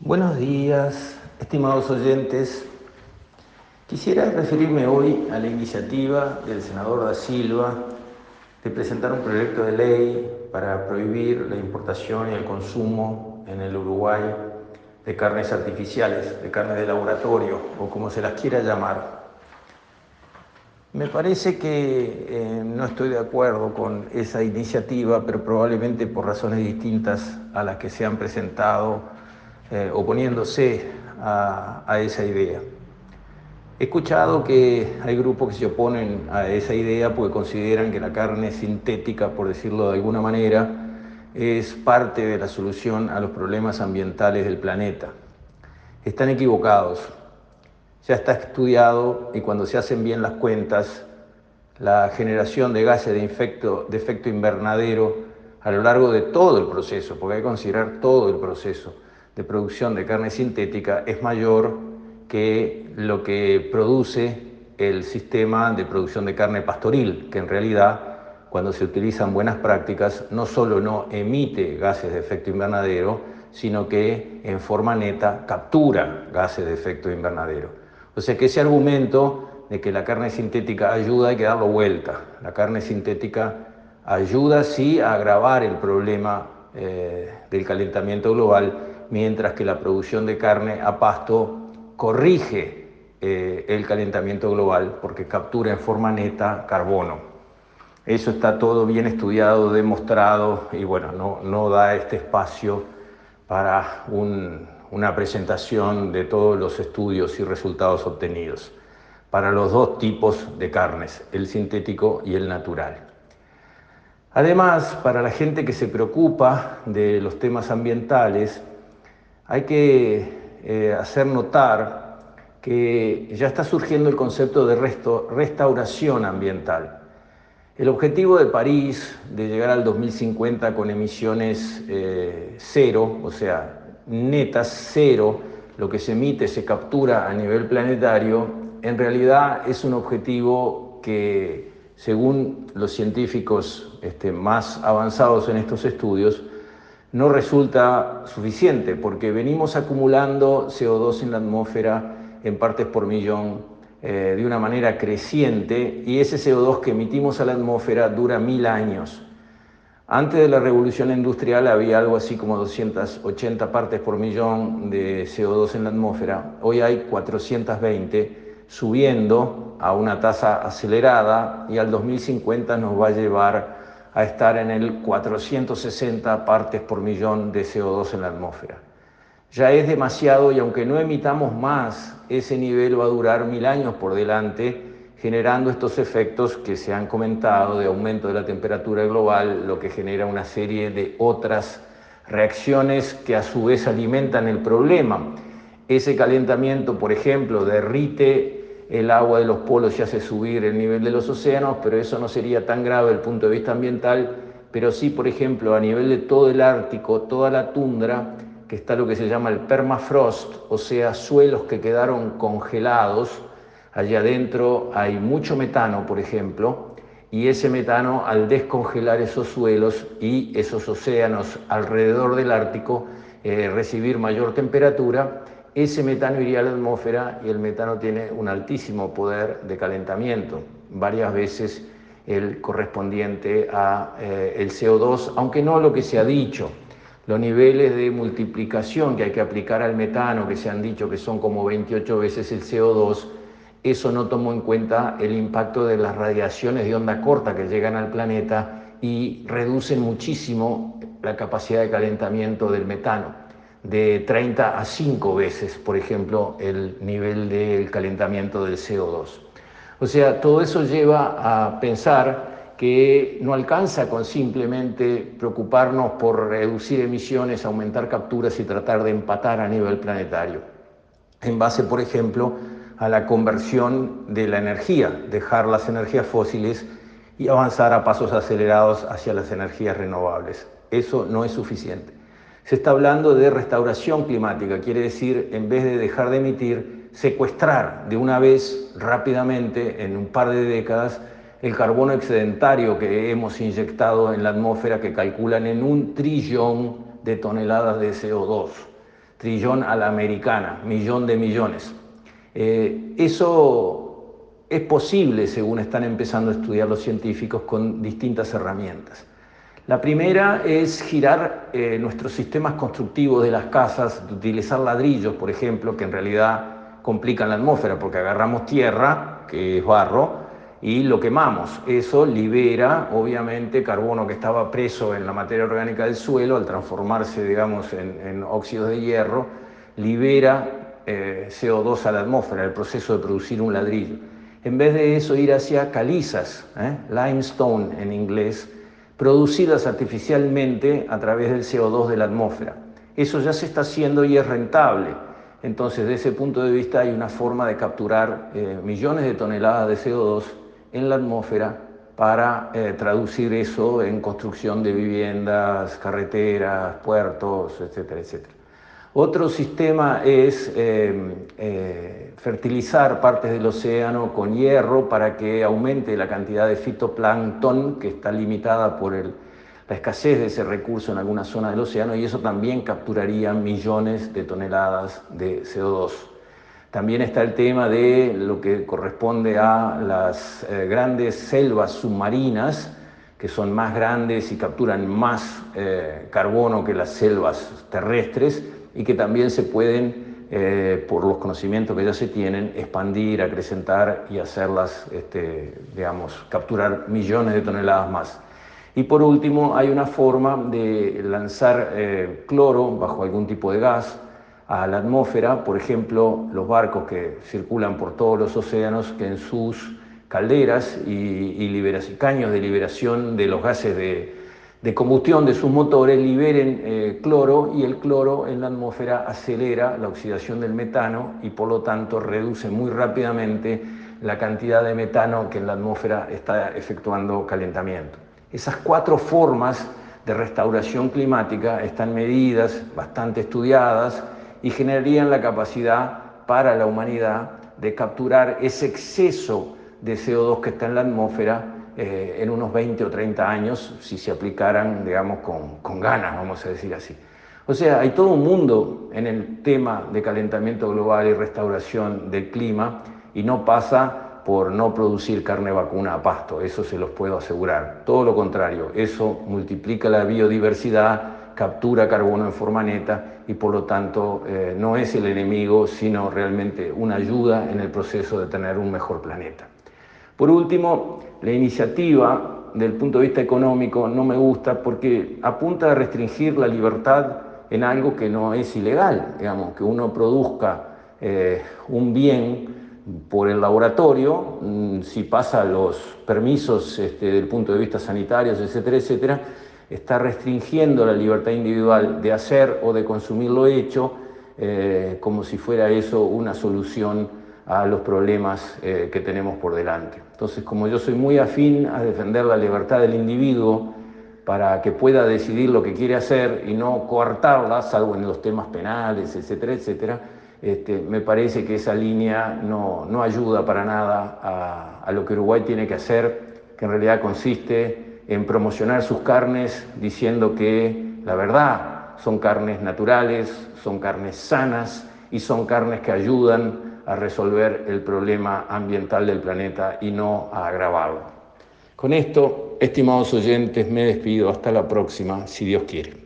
Buenos días, estimados oyentes. Quisiera referirme hoy a la iniciativa del senador da Silva de presentar un proyecto de ley para prohibir la importación y el consumo en el Uruguay de carnes artificiales, de carnes de laboratorio o como se las quiera llamar. Me parece que eh, no estoy de acuerdo con esa iniciativa, pero probablemente por razones distintas a las que se han presentado eh, oponiéndose a, esa idea. He escuchado que hay grupos que se oponen a esa idea porque consideran que la carne sintética, por decirlo de alguna manera, es parte de la solución a los problemas ambientales del planeta. Están equivocados. Ya está estudiado y cuando se hacen bien las cuentas, la generación de gases de efecto invernadero a lo largo de todo el proceso, porque hay que considerar todo el proceso de producción de carne sintética, es mayor que lo que produce el sistema de producción de carne pastoril, que en realidad cuando se utilizan buenas prácticas no solo no emite gases de efecto invernadero, sino que en forma neta captura gases de efecto invernadero. O sea que ese argumento de que la carne sintética ayuda hay que darlo vuelta. La carne sintética ayuda sí a agravar el problema eh, del calentamiento global, mientras que la producción de carne a pasto corrige eh, el calentamiento global porque captura en forma neta carbono. Eso está todo bien estudiado, demostrado y bueno, no, no da este espacio para una presentación de todos los estudios y resultados obtenidos para los dos tipos de carnes, el sintético y el natural. Además, para la gente que se preocupa de los temas ambientales, hay que eh, hacer notar que ya está surgiendo el concepto de restauración ambiental. El objetivo de París de llegar al 2050 con emisiones eh, cero, o sea, netas cero, lo que se emite se captura a nivel planetario, en realidad es un objetivo que, según los científicos este, más avanzados en estos estudios, no resulta suficiente porque venimos acumulando CO2 en la atmósfera en partes por millón eh, de una manera creciente y ese CO2 que emitimos a la atmósfera dura mil años. Antes de la revolución industrial había algo así como 280 partes por millón de CO2 en la atmósfera. Hoy hay 420, subiendo a una tasa acelerada y al 2050 nos va a llevar a estar en el 460 partes por millón de CO2 en la atmósfera. Ya es demasiado y aunque no emitamos más, ese nivel va a durar mil años por delante, generando estos efectos que se han comentado de aumento de la temperatura global, lo que genera una serie de otras reacciones que a su vez alimentan el problema. Ese calentamiento, por ejemplo, derrite el agua de los polos ya hace subir el nivel de los océanos, pero eso no sería tan grave desde el punto de vista ambiental, pero sí, por ejemplo, a nivel de todo el Ártico, toda la tundra, que está lo que se llama el permafrost, o sea, suelos que quedaron congelados, allá adentro hay mucho metano, por ejemplo, y ese metano al descongelar esos suelos y esos océanos alrededor del Ártico, eh, recibir mayor temperatura, ese metano iría a la atmósfera y el metano tiene un altísimo poder de calentamiento, varias veces el correspondiente a eh, el CO2, aunque no lo que se ha dicho. Los niveles de multiplicación que hay que aplicar al metano, que se han dicho que son como 28 veces el CO2, eso no tomó en cuenta el impacto de las radiaciones de onda corta que llegan al planeta y reducen muchísimo la capacidad de calentamiento del metano de 30 a 5 veces, por ejemplo, el nivel del calentamiento del CO2. O sea, todo eso lleva a pensar que no alcanza con simplemente preocuparnos por reducir emisiones, aumentar capturas y tratar de empatar a nivel planetario. En base, por ejemplo, a la conversión de la energía, dejar las energías fósiles y avanzar a pasos acelerados hacia las energías renovables. Eso no es suficiente. Se está hablando de restauración climática, quiere decir, en vez de dejar de emitir, secuestrar de una vez rápidamente, en un par de décadas, el carbono excedentario que hemos inyectado en la atmósfera, que calculan en un trillón de toneladas de CO2. trillón a la americana, millón de millones. Eh, eso es posible, según están empezando a estudiar los científicos, con distintas herramientas. La primera es girar eh, nuestros sistemas constructivos de las casas, utilizar ladrillos, por ejemplo, que en realidad complican la atmósfera porque agarramos tierra, que es barro, y lo quemamos. Eso libera, obviamente, carbono que estaba preso en la materia orgánica del suelo, al transformarse, digamos, en, óxidos de hierro, libera eh, CO2 a la atmósfera, el proceso de producir un ladrillo. En vez de eso, ir hacia calizas, ¿eh? limestone en inglés, producidas artificialmente a través del CO2 de la atmósfera. Eso ya se está haciendo y es rentable. Entonces, desde ese punto de vista hay una forma de capturar eh, millones de toneladas de CO2 en la atmósfera para eh, traducir eso en construcción de viviendas, carreteras, puertos, etcétera, etcétera. Otro sistema es em, eh, fertilizar partes del océano con hierro para que aumente la cantidad de fitoplancton, que está limitada por la escasez de ese recurso en alguna zona del océano, y eso también capturaría millones de toneladas de CO2. También está el tema de lo que corresponde a las eh, grandes selvas submarinas, que son más grandes y capturan más eh, carbono que las selvas terrestres y que también se pueden, eh, por los conocimientos que ya se tienen, expandir, acrecentar y hacerlas, este, digamos, capturar millones de toneladas más. Y por último, hay una forma de lanzar cloro bajo algún tipo de gas a la atmósfera, por ejemplo, los barcos que circulan por todos los océanos, que en sus calderas y, caños de liberación de los gases de, combustión de sus motores liberen eh, cloro y el cloro en la atmósfera acelera la oxidación del metano y por lo tanto reduce muy rápidamente la cantidad de metano que en la atmósfera está efectuando calentamiento. Esas cuatro formas de restauración climática están medidas, bastante estudiadas, y generarían la capacidad para la humanidad de capturar ese exceso de CO2 que está en la atmósfera eh, en unos 20 o 30 años, si se aplicaran, digamos, con, con ganas, vamos a decir así. O sea, hay todo un mundo en el tema de calentamiento global y restauración del clima y no pasa por no producir carne vacuna a pasto, eso se los puedo asegurar. Todo lo contrario, eso multiplica la biodiversidad, captura carbono en forma neta y por lo tanto eh, no es el enemigo, sino realmente una ayuda en el proceso de tener un mejor planeta. Por último, la iniciativa del punto de vista económico no me gusta porque apunta a restringir la libertad en algo que no es ilegal, digamos, que uno produzca eh, un bien por el laboratorio, mm, si pasa los permisos este, del punto de vista sanitarios, etcétera, etcétera, está restringiendo la libertad individual de hacer o de consumir lo hecho, eh, como si fuera eso una solución a los problemas eh, que tenemos por delante. Entonces, como yo soy muy afín a defender la libertad del individuo para que pueda decidir lo que quiere hacer y no coartarla, salvo en los temas penales, etcétera, etcétera, este, me parece que esa línea no, no ayuda para nada a, a lo que Uruguay tiene que hacer, que en realidad consiste en promocionar sus carnes diciendo que la verdad son carnes naturales, son carnes sanas y son carnes que ayudan a resolver el problema ambiental del planeta y no a agravarlo. Con esto, estimados oyentes, me despido. Hasta la próxima, si Dios quiere.